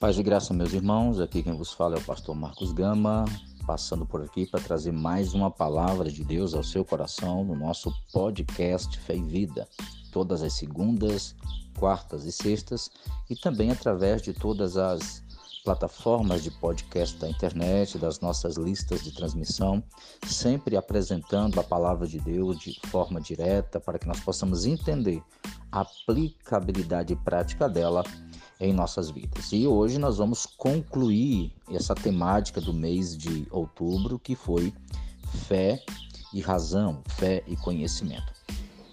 Paz e graça, meus irmãos. Aqui quem vos fala é o pastor Marcos Gama, passando por aqui para trazer mais uma palavra de Deus ao seu coração no nosso podcast Fé e Vida, todas as segundas, quartas e sextas, e também através de todas as plataformas de podcast da internet, das nossas listas de transmissão, sempre apresentando a palavra de Deus de forma direta para que nós possamos entender a aplicabilidade prática dela em nossas vidas. E hoje nós vamos concluir essa temática do mês de outubro, que foi fé e razão, fé e conhecimento.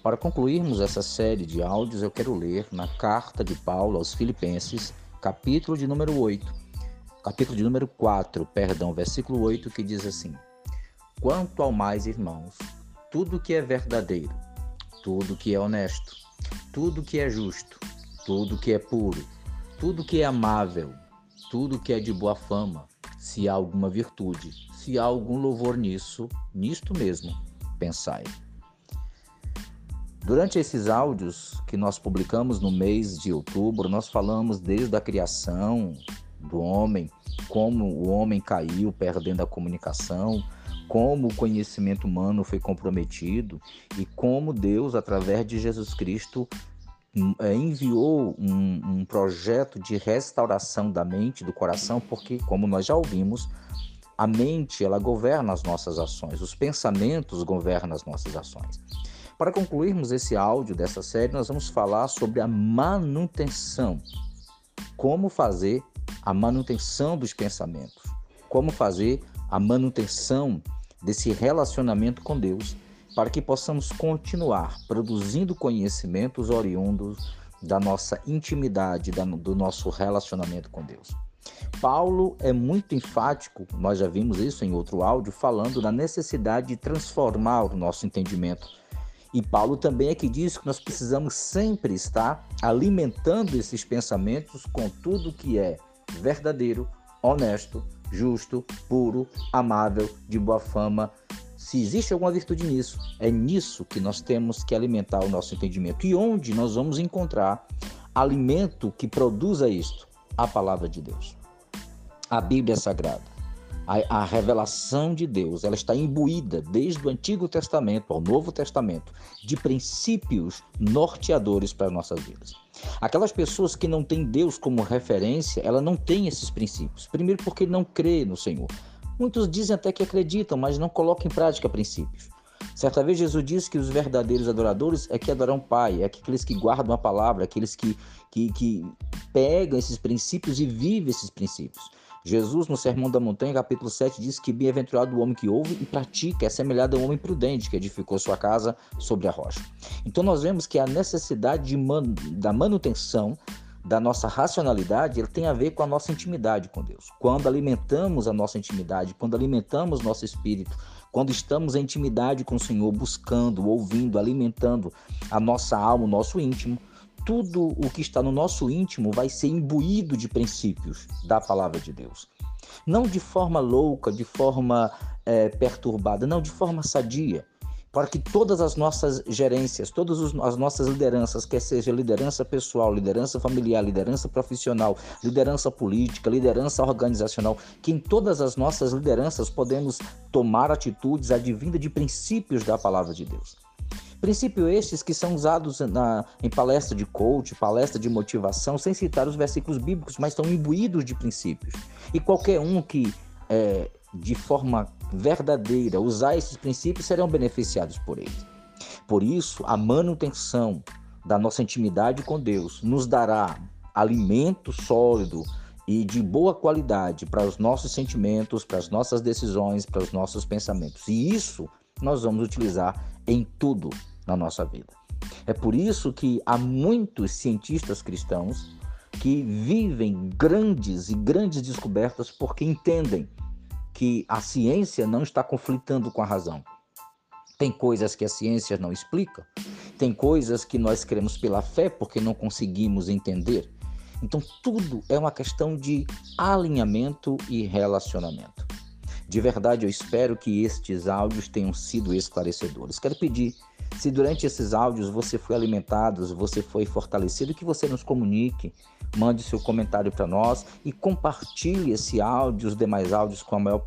Para concluirmos essa série de áudios, eu quero ler na carta de Paulo aos Filipenses, capítulo de número 8, capítulo de número 4, perdão, versículo 8, que diz assim: Quanto ao mais, irmãos, tudo que é verdadeiro, tudo que é honesto, tudo que é justo, tudo que é puro, tudo que é amável, tudo que é de boa fama, se há alguma virtude, se há algum louvor nisso, nisto mesmo, pensai. Durante esses áudios que nós publicamos no mês de outubro, nós falamos desde a criação do homem, como o homem caiu perdendo a comunicação, como o conhecimento humano foi comprometido e como Deus, através de Jesus Cristo, enviou um, um, projeto de restauração da mente, do coração, porque, como nós já ouvimos, a mente ela governa as nossas ações, os pensamentos governam as nossas ações. Para concluirmos esse áudio dessa série, nós vamos falar sobre a manutenção. Como fazer a manutenção dos pensamentos, como fazer a manutenção desse relacionamento com Deus para que possamos continuar produzindo conhecimentos oriundos da nossa intimidade, do nosso relacionamento com Deus. Paulo é muito enfático, nós já vimos isso em outro áudio, falando da necessidade de transformar o nosso entendimento. E Paulo também é que diz que nós precisamos sempre estar alimentando esses pensamentos com tudo que é verdadeiro, honesto, justo, puro, amável, de boa fama, se existe alguma virtude nisso, é nisso que nós temos que alimentar o nosso entendimento. E onde nós vamos encontrar alimento que produza isto? A palavra de Deus. A Bíblia Sagrada. A, a, revelação de Deus, ela está imbuída desde o Antigo Testamento ao Novo Testamento de princípios norteadores para as nossas vidas. Aquelas pessoas que não têm Deus como referência, ela não tem esses princípios. Primeiro porque não crê no Senhor. Muitos dizem até que acreditam, mas não colocam em prática princípios. Certa vez Jesus disse que os verdadeiros adoradores é que adoram o Pai, é aqueles que guardam a palavra, aqueles que, que, que pegam esses princípios e vivem esses princípios. Jesus, no Sermão da Montanha, capítulo 7, diz que bem-aventurado o homem que ouve e pratica, é semelhante ao homem prudente que edificou sua casa sobre a rocha. Então nós vemos que a necessidade man da manutenção da nossa racionalidade, ele tem a ver com a nossa intimidade com Deus. Quando alimentamos a nossa intimidade, quando alimentamos nosso espírito, quando estamos em intimidade com o Senhor, buscando, ouvindo, alimentando a nossa alma, o nosso íntimo, tudo o que está no nosso íntimo vai ser imbuído de princípios da palavra de Deus. Não de forma louca, de forma é, perturbada, não, de forma sadia para que todas as nossas gerências, todas as nossas lideranças, quer seja liderança pessoal, liderança familiar, liderança profissional, liderança política, liderança organizacional, que em todas as nossas lideranças podemos tomar atitudes advindas de princípios da palavra de Deus. Princípios estes que são usados na, em palestra de coach, palestra de motivação, sem citar os versículos bíblicos, mas estão imbuídos de princípios. E qualquer um que é, de forma verdadeira usar esses princípios serão beneficiados por eles. Por isso, a manutenção da nossa intimidade com Deus nos dará alimento sólido e de boa qualidade para os nossos sentimentos, para as nossas decisões, para os nossos pensamentos. E isso nós vamos utilizar em tudo na nossa vida. É por isso que há muitos cientistas cristãos que vivem grandes e grandes descobertas porque entendem que a ciência não está conflitando com a razão. Tem coisas que a ciência não explica, tem coisas que nós queremos pela fé porque não conseguimos entender. Então, tudo é uma questão de alinhamento e relacionamento. De verdade, eu espero que estes áudios tenham sido esclarecedores. Quero pedir, se durante esses áudios você foi alimentado, você foi fortalecido, que você nos comunique, mande seu comentário para nós e compartilhe esse áudio, os demais áudios com a maior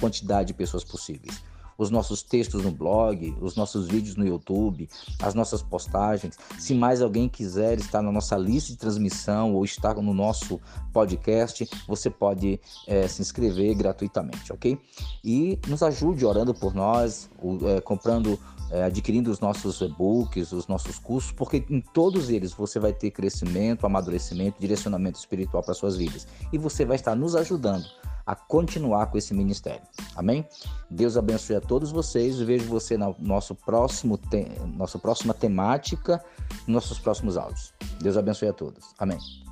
quantidade de pessoas possíveis os nossos textos no blog, os nossos vídeos no YouTube, as nossas postagens. Se mais alguém quiser estar na nossa lista de transmissão ou estar no nosso podcast, você pode é, se inscrever gratuitamente, ok? E nos ajude orando por nós, é, comprando é, adquirindo os nossos e-books, os nossos cursos, porque em todos eles você vai ter crescimento, amadurecimento, direcionamento espiritual para suas vidas. E você vai estar nos ajudando a continuar com esse ministério. Amém? Deus abençoe a todos vocês. Vejo você na nosso próximo te... nossa próxima temática, nossos próximos áudios. Deus abençoe a todos. Amém.